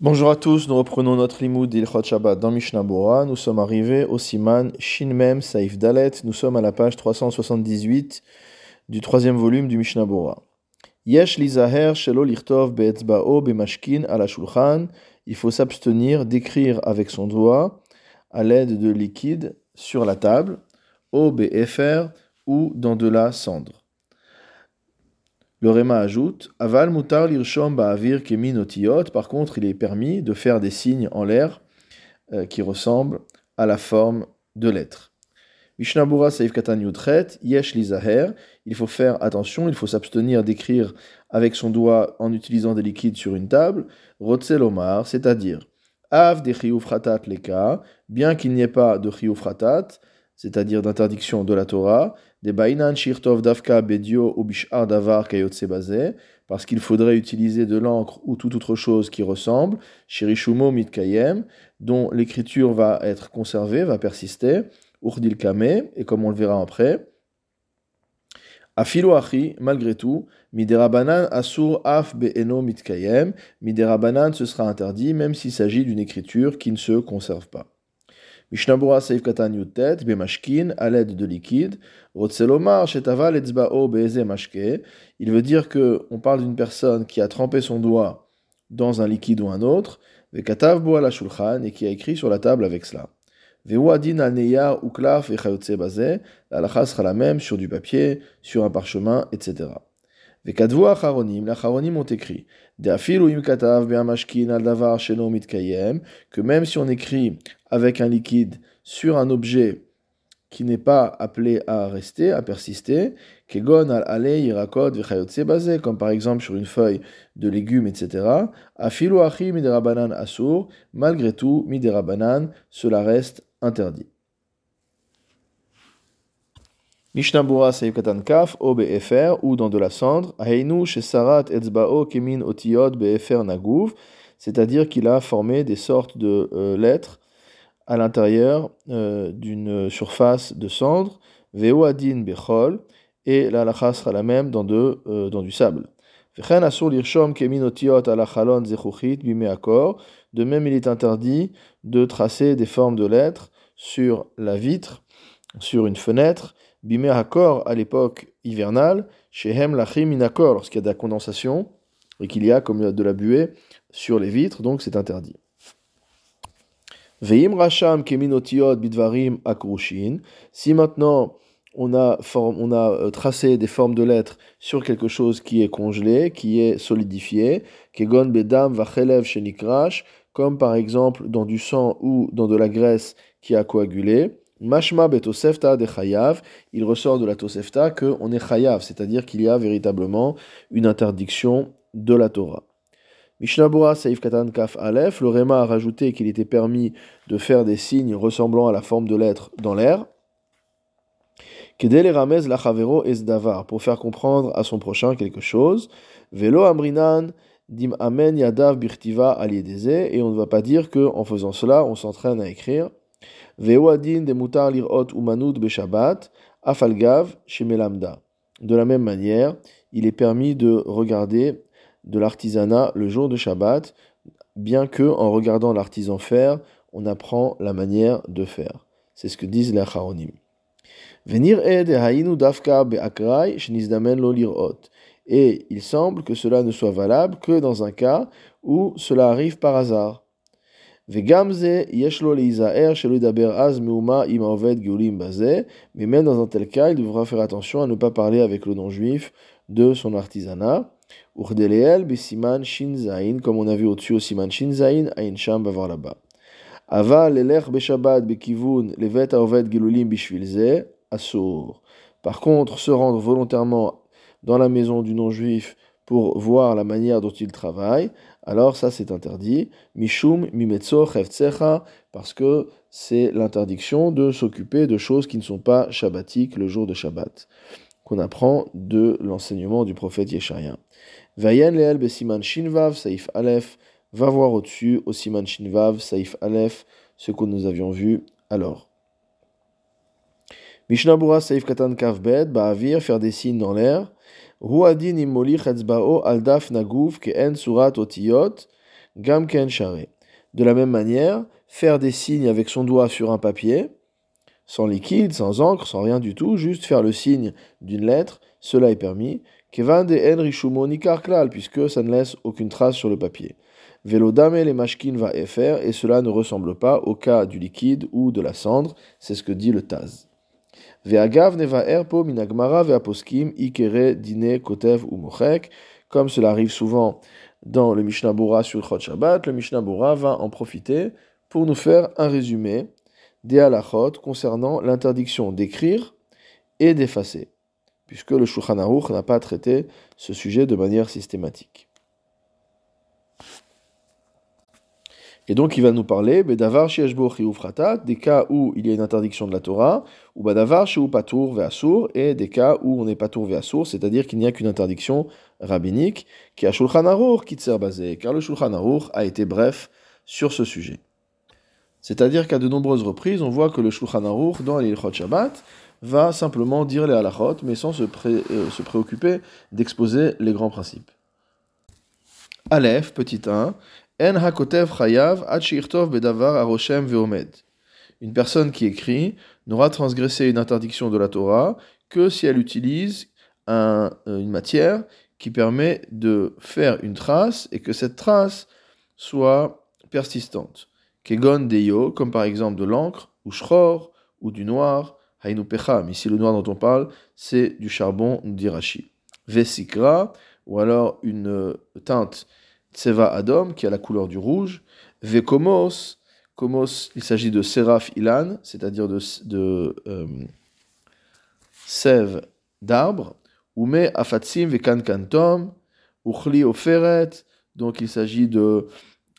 Bonjour à tous, nous reprenons notre limoud d'Ilchot Shabbat dans Mishnah Bora. Nous sommes arrivés au Siman Shin Mem Saif Dalet. Nous sommes à la page 378 du troisième volume du Mishnah Bora. Yesh lizaher shelo be'etzba'o be'mashkin ala shulchan. Il faut s'abstenir d'écrire avec son doigt à l'aide de liquide sur la table, au be'efer ou dans de la cendre. Le Réma ajoute Aval mutar lirshom ba'avir. Par contre, il est permis de faire des signes en l'air euh, qui ressemblent à la forme de lettres. Mishnabura Saif Katan Yudchet, Yesh Lizaher. Il faut faire attention, il faut s'abstenir d'écrire avec son doigt en utilisant des liquides sur une table. Rotzelomar, c'est-à-dire Av de fratat leka, bien qu'il n'y ait pas de fratat, c'est-à-dire d'interdiction de la Torah, parce qu'il faudrait utiliser de l'encre ou toute autre chose qui ressemble, shirishumo mitkayem, dont l'écriture va être conservée, va persister, urdil kame, et comme on le verra après, Afilo malgré tout, miderabanan asur af be'eno mitkayem, miderabanan ce sera interdit même s'il s'agit d'une écriture qui ne se conserve pas. Mishnabura Seif Katan Yutet, Bemashkin, à l'aide de liquide. Rotselomar, Shetaval Etzbao Beeze Mashke. Il veut dire que on parle d'une personne qui a trempé son doigt dans un liquide ou un autre, Vekatav Boa la Shulchan, et qui a écrit sur la table avec cela. Vewadin al Uklaf et Bazé, la lacha sera la même sur du papier, sur un parchemin, etc. Vekadvu Acharonim, les Acharonim ont écrit que même si on écrit avec un liquide sur un objet qui n'est pas appelé à rester, à persister, comme par exemple sur une feuille de légumes, etc. Miderabanan asur, malgré tout, miderabanan, cela reste interdit. Mishnabura Katan Kaf, O Be'efer, ou dans de la cendre, Hainu Shesarat Etzbao Kemin Otiot Be'efer Nagouv, c'est-à-dire qu'il a formé des sortes de euh, lettres à l'intérieur euh, d'une surface de cendre, Veo Adin Bechol, et la lacha sera la même dans, de, euh, dans du sable. De même, il est interdit de tracer des formes de lettres sur la vitre, sur une fenêtre, Bimé Hakor à l'époque hivernale, chez Hem Lachim Inakor, lorsqu'il y a de la condensation et qu'il y a comme de la buée sur les vitres, donc c'est interdit. Veim Racham Keminotiot Bidvarim Akrushin, si maintenant on a, on a euh, tracé des formes de lettres sur quelque chose qui est congelé, qui est solidifié, Kegon Bedam Vachelev Shenikrash, comme par exemple dans du sang ou dans de la graisse qui a coagulé, Mashma betosefta de chayav, il ressort de la tosefta qu'on est chayav, c'est-à-dire qu'il y a véritablement une interdiction de la Torah. Mishnabura Saif Katan Kaf Aleph, le Réma a rajouté qu'il était permis de faire des signes ressemblant à la forme de lettres dans l'air. Kedele Ramez Lachavero Esdavar, pour faire comprendre à son prochain quelque chose. Velo Amrinan Dim Amen Yadav Birtiva Aliedeze, et on ne va pas dire que en faisant cela, on s'entraîne à écrire. De la même manière, il est permis de regarder de l'artisanat le jour de Shabbat, bien que en regardant l'artisan faire, on apprend la manière de faire. C'est ce que disent les Acharonim. Venir dafka Et il semble que cela ne soit valable que dans un cas où cela arrive par hasard. Mais même dans un tel cas, il devra faire attention à ne pas parler avec le non-juif de son artisanat. comme on a vu au-dessus au siman shinzain, ain sham bavar là-bas. Beshabbat bekivun levet aoved gilulim bishvilze, asur. Par contre, se rendre volontairement dans la maison du non-juif pour voir la manière dont il travaille, alors ça c'est interdit. Mishum mimetzo chevtsecha, parce que c'est l'interdiction de s'occuper de choses qui ne sont pas shabbatiques le jour de Shabbat, qu'on apprend de l'enseignement du prophète Yesharia. Vayen leel besiman shinvav saif alef, va voir au-dessus au siman shinvav saif alef, ce que nous avions vu alors. Mishnabura saif katan kavbed, ba'avir, faire des signes dans l'air. De la même manière, faire des signes avec son doigt sur un papier, sans liquide, sans encre, sans rien du tout, juste faire le signe d'une lettre, cela est permis. Puisque ça ne laisse aucune trace sur le papier. Les mashkin va faire, et cela ne ressemble pas au cas du liquide ou de la cendre, c'est ce que dit le Taz. Ve'agav neva erpo minagmara ve'aposkim ikere dine kotev ou mochek, comme cela arrive souvent dans le Mishnah Bora sur le Chot Shabbat, le Mishnah Bora va en profiter pour nous faire un résumé des halachot concernant l'interdiction d'écrire et d'effacer, puisque le Shulchan Aruch n'a pas traité ce sujet de manière systématique. Et donc il va nous parler Bedavar des cas où il y a une interdiction de la Torah, ou Badavar Patour Ve'asur, et des cas où on n'est pas Patour Ve'asur, c'est-à-dire qu'il n'y a qu'une interdiction rabbinique, qui a Shulchan Aruch qui basé, car le Shulchan Aruch a été bref sur ce sujet. C'est-à-dire qu'à de nombreuses reprises, on voit que le Shulchan Aruch, dans les Shabbat, va simplement dire les halachot, mais sans se, euh, se préoccuper d'exposer les grands principes. Aleph, petit 1, En hakotev chayav bedavar aroshem veomed. Une personne qui écrit n'aura transgressé une interdiction de la Torah que si elle utilise euh, une matière qui permet de faire une trace et que cette trace soit persistante. Kegon deyo, comme par exemple de l'encre, ou shror, ou du noir, hainu pecham. Ici, le noir dont on parle, c'est du charbon d'Irachi. Vesikra, ou alors une teinte Tseva Adom, qui a la couleur du rouge. Vekomos, komos, il s'agit de Seraph Ilan, c'est-à-dire de, de euh, sève d'arbre. Ume Afatsim Vekan Kantom, Uchli Oferet, donc il s'agit de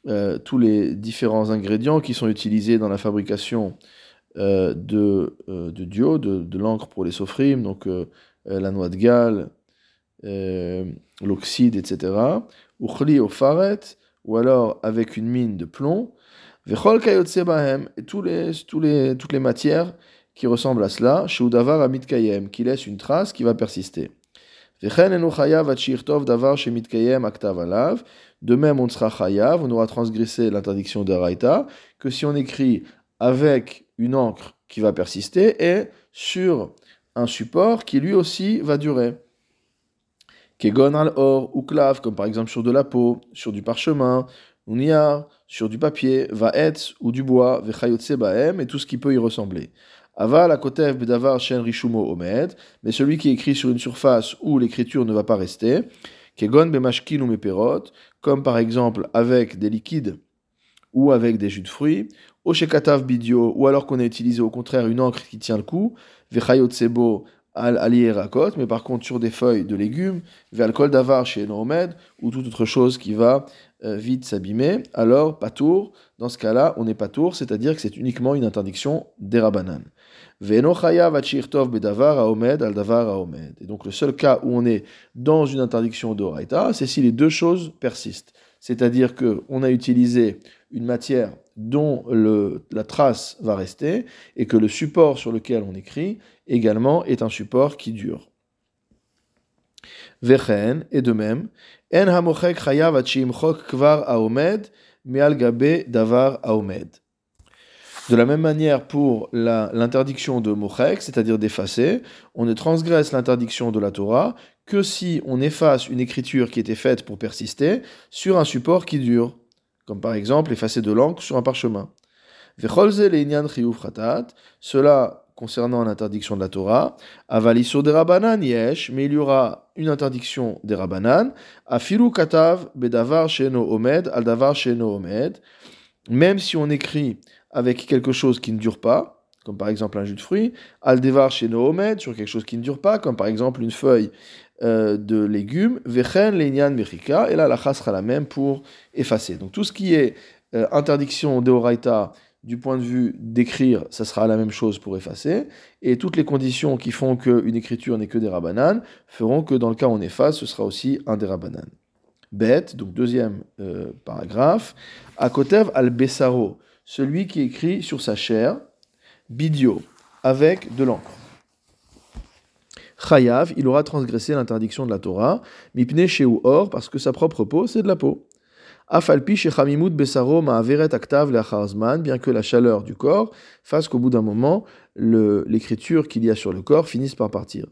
euh, tous les différents ingrédients qui sont utilisés dans la fabrication euh, de, euh, de de, l'encre pour les sofrim, donc la noix de Galles, l'oxyde, etc ou faret, ou alors avec une mine de plomb, et tous les, toutes les matières qui ressemblent à cela, amit kayem, qui laisse une trace qui va persister. De même, on on aura transgressé l'interdiction de Raïta, que si on écrit avec une encre qui va persister et sur un support qui lui aussi va durer. Kegon al or ou clav, comme par exemple sur de la peau, sur du parchemin, niar, sur du papier, vaetz ou du bois, vechayotse baem, et tout ce qui peut y ressembler. Aval akotev bedavar shen rishumo omed, mais celui qui écrit sur une surface où l'écriture ne va pas rester, kegon bemashkin ou meperot, comme par exemple avec des liquides ou avec des jus de fruits, oshekatav bidio, ou alors qu'on a utilisé au contraire une encre qui tient le coup, vechayotsebo al mais par contre sur des feuilles de légumes, alcool d'avar chez Nomed, ou toute autre chose qui va euh, vite s'abîmer, alors patour, dans ce cas-là, on n'est pas tour, c'est-à-dire que c'est uniquement une interdiction davar aomed. Et donc le seul cas où on est dans une interdiction d'Oraita, c'est si les deux choses persistent. C'est-à-dire qu'on a utilisé une matière dont la trace va rester et que le support sur lequel on écrit également est un support qui dure. Vechen, de même. De la même manière pour l'interdiction de mochek, c'est-à-dire d'effacer, on ne transgresse l'interdiction de la Torah que si on efface une écriture qui était faite pour persister sur un support qui dure, comme par exemple effacer de l'encre sur un parchemin. Cela concernant l'interdiction de la Torah, avalisur des rabanan yesh, mais il y aura une interdiction des rabanan, afilu katav bedavar sheno omed al davar sheno même si on écrit avec quelque chose qui ne dure pas, comme par exemple un jus de fruits, al devar sheno sur quelque chose qui ne dure pas, comme par exemple une feuille euh, de légumes, vechen leinian mechika, et là la chas sera la même pour effacer. Donc tout ce qui est euh, interdiction deoraita, du point de vue d'écrire, ça sera la même chose pour effacer. Et toutes les conditions qui font qu'une écriture n'est que des rabananes feront que dans le cas où on efface, ce sera aussi un des rabananes. Bête, donc deuxième euh, paragraphe. Akotev al-Bessaro, celui qui écrit sur sa chair, bidio, avec de l'encre. Chayav, il aura transgressé l'interdiction de la Torah, mipne ou or, parce que sa propre peau, c'est de la peau. Afalpi shechamimut besaro ma'averet aktav le'acharzman, bien que la chaleur du corps fasse qu'au bout d'un moment, l'écriture qu'il y a sur le corps finisse par partir.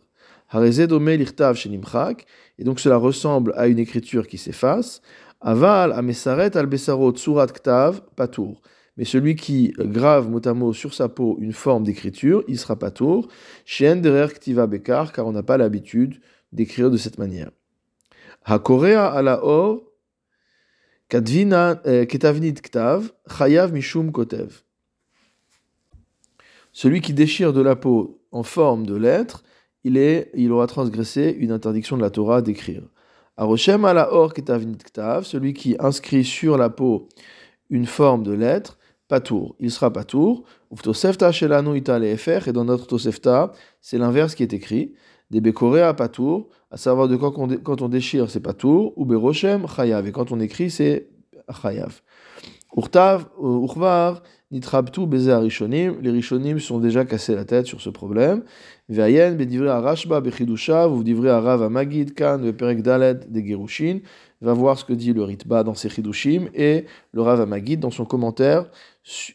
Harezedome l'irtav shenimchak, et donc cela ressemble à une écriture qui s'efface. Aval amesaret al besaro tsurat ktav patour. Mais celui qui grave mot à mot sur sa peau une forme d'écriture, il sera patour. Shen derer ktiva bekar, car on n'a pas l'habitude d'écrire de cette manière. Hakorea ala or euh, ketavnit ktav chayav mishum kotev. Celui qui déchire de la peau en forme de lettre, il, est, il aura transgressé une interdiction de la Torah d'écrire. Aroshem ala or ketavnit ktav, celui qui inscrit sur la peau une forme de lettre, patour. Il sera patour. Uftosefta shelanu ita et dans notre tosefta, c'est l'inverse qui est écrit. Des bekorea patour, à savoir de quand on, quand on déchire, c'est patour, ou beroshem chayav, et quand on écrit, c'est chayav. Urtav, urvar, nitrabtu beze arishonim, les rishonim sont déjà cassés la tête sur ce problème. Ve'ayen bedivre arashba bechidusha, vous divrez arav amagid kan veperek dalet de gerushin, va voir ce que dit le Ritba dans ses chidushim et le Rav Amagid dans son commentaire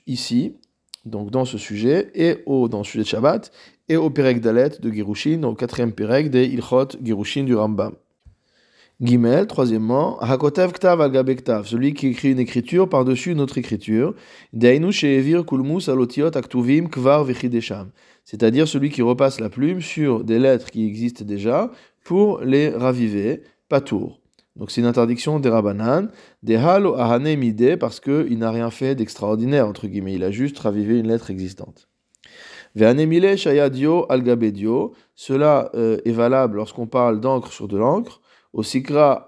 ici, donc dans ce sujet, et au, dans le sujet Shabbat, et au Perek Dalet de Girushin, au quatrième Perek des Ilchot Girushin du Rambam. Gimel, troisièmement, Hakotev Ktav al celui qui écrit une écriture par-dessus une autre écriture, Deinu Sheevir Kulmus Alotiot Aktuvim Kvar Vechidesham, c'est-à-dire celui qui repasse la plume sur des lettres qui existent déjà pour les raviver, pas tour. Donc c'est une interdiction des Rabbanan, des Halo Ahane parce qu'il n'a rien fait d'extraordinaire, entre guillemets, il a juste ravivé une lettre existante. Ve'anemile Shayadio Algabedio, cela euh, est valable lorsqu'on parle d'encre sur de l'encre, au Sikra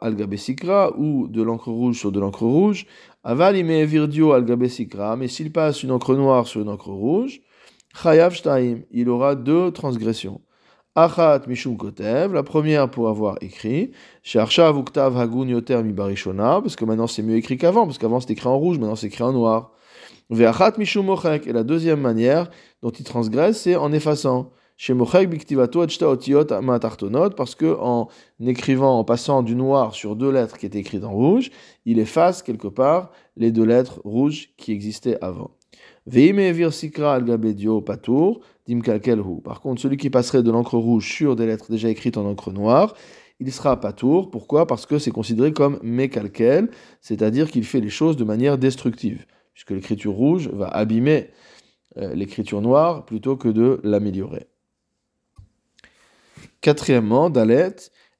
ou de l'encre rouge sur de l'encre rouge, Aval Virdio Algabe Sikra, mais s'il passe une encre noire sur une encre rouge, Chayav Shtaim, il aura deux transgressions. Achat Mishum Kotev, la première pour avoir écrit, Shershav Uktav Hagun Yoter Mi Barishona, parce que maintenant c'est mieux écrit qu'avant, parce qu'avant c'était écrit en rouge, maintenant c'est écrit en noir. Ve'achat Mishum Mochek, et la deuxième manière dont il transgresse, c'est en effaçant. Chez Mochek Biktivato Otiot Matartonot, parce que en écrivant, en passant du noir sur deux lettres qui étaient écrites en rouge, il efface quelque part les deux lettres rouges qui existaient avant. Patour, par contre, celui qui passerait de l'encre rouge sur des lettres déjà écrites en encre noire, il sera pas tour. Pourquoi? Parce que c'est considéré comme mécalquel, c'est-à-dire qu'il fait les choses de manière destructive, puisque l'écriture rouge va abîmer euh, l'écriture noire plutôt que de l'améliorer. Quatrièmement, Dalet,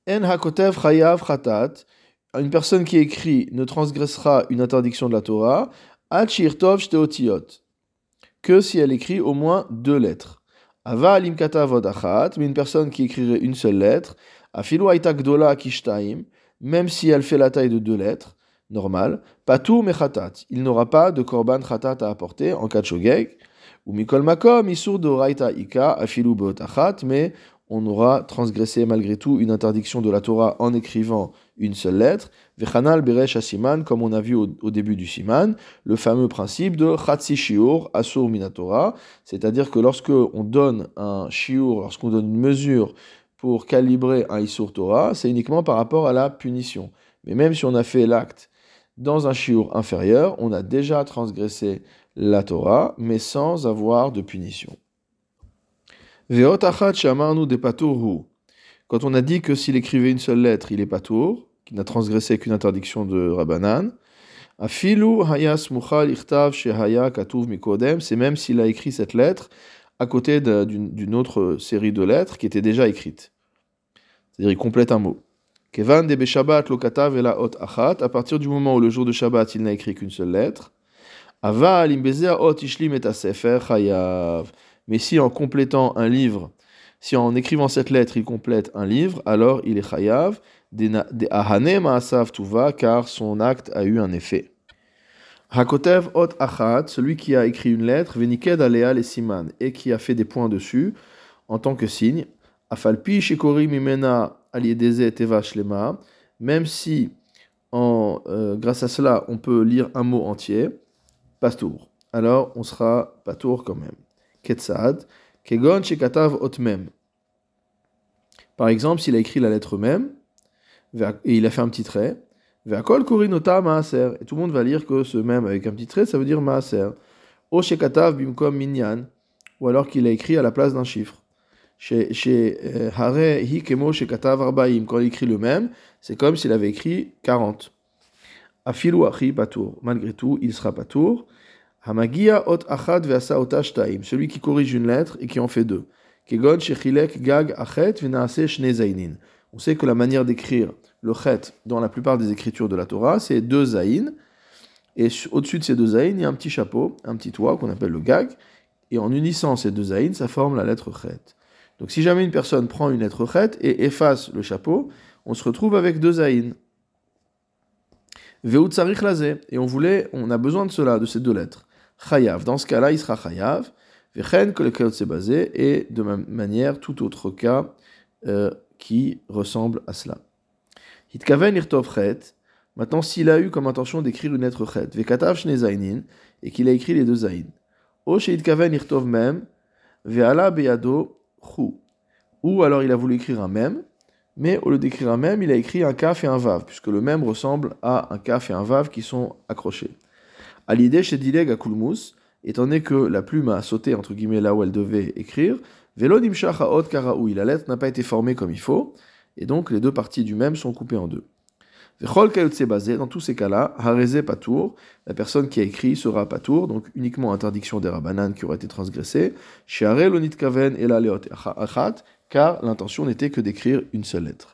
En hakotev chayav une personne qui écrit ne transgressera une interdiction de la Torah, Shteotiot. Que si elle écrit au moins deux lettres. Ava alimkata vodachat, mais une personne qui écrirait une seule lettre, afilu gdola kishtaim, même si elle fait la taille de deux lettres, normal, patou mechatat, il n'aura pas de korban khatat à apporter en cas de shogeg, ou mikol makom isur doraita ika afilu beotachat, mais on aura transgressé malgré tout une interdiction de la Torah en écrivant une seule lettre. Vechanal beresh asiman, comme on a vu au, début du siman, le fameux principe de chatsi shiur asur minatora, c'est-à-dire que lorsque on donne un shiur, lorsqu'on donne une mesure pour calibrer un isur Torah, c'est uniquement par rapport à la punition. Mais même si on a fait l'acte dans un shiur inférieur, on a déjà transgressé la Torah, mais sans avoir de punition. Quand on a dit que s'il écrivait une seule lettre, il est patour, qui n'a transgressé qu'une interdiction de Rabbanan, Afilu hayas muchal shehaya katuv mikodem, c'est même s'il a écrit cette lettre à côté d'une autre série de lettres qui était déjà écrite. C'est-à-dire il complète un mot. Kevan de beshabat lo katav la ot achat, à partir du moment où le jour de Shabbat il n'a écrit qu'une seule lettre, Aval imbezea ot ishlim et sefer chayav. Mais si en complétant un livre, si en écrivant cette lettre, il complète un livre, alors il est chayav, car son acte a eu un effet. Hakotev ot achat, celui qui a écrit une lettre, veniked alea siman, et qui a fait des points dessus, en tant que signe, afalpi shikori mimena aliedeze teva shlema, même si en, euh, grâce à cela on peut lire un mot entier, pastour. Alors on sera patour quand même. Par exemple, s'il a écrit la lettre même, et il a fait un petit trait, maaser. Et tout le monde va lire que ce même avec un petit trait, ça veut dire maaser. Ou alors qu'il a écrit à la place d'un chiffre. Euh, Hikemo arbaim. Quand il écrit le même, c'est comme s'il avait écrit 40. Afilu achi. Malgré tout, il sera patour. Hamagia ot achad ve'asa otashtaim. Celui qui corrige une lettre et qui en fait deux. Kegon shechilek gag achet. On sait que la manière d'écrire le chet dans la plupart des écritures de la Torah, c'est deux zaïn. Et au-dessus de ces deux zaïn, il y a un petit chapeau, un petit toit qu'on appelle le gag. Et en unissant ces deux zaïn, ça forme la lettre chet. Donc si jamais une personne prend une lettre chet et efface le chapeau, on se retrouve avec deux zaïn. Et on voulait, on a besoin de cela, de ces deux lettres. Chayav. Dans ce cas-là, il sera chayav. Vechen que le s'est basé. Et de même manière, tout autre cas euh, qui ressemble à cela. Hitkaven irtov chet. Maintenant, s'il a eu comme intention d'écrire une lettre chet, vekatav shne zainin, et qu'il a écrit les deux zain. Hitkaven irtov mem, ve'ala beyado. Ou alors il a voulu écrire un mem, mais au lieu d'écrire un mem, il a écrit un kaf et un vav, puisque le mem ressemble à un kaf et un vav qui sont accrochés. À l'idée chez Dileg à Kulmus, étant donné que la plume a sauté entre guillemets là où elle devait écrire, Velo karaoui, la lettre n'a pas été formée comme il faut, et donc les deux parties du mem sont coupées en deux. Vechol basé, dans tous ces cas-là, hareze patour, la personne qui a écrit sera patour, donc uniquement interdiction des rabanan qui aurait été transgressée, shiare lonit kaven et la leot achat, car l'intention n'était que d'écrire une seule lettre.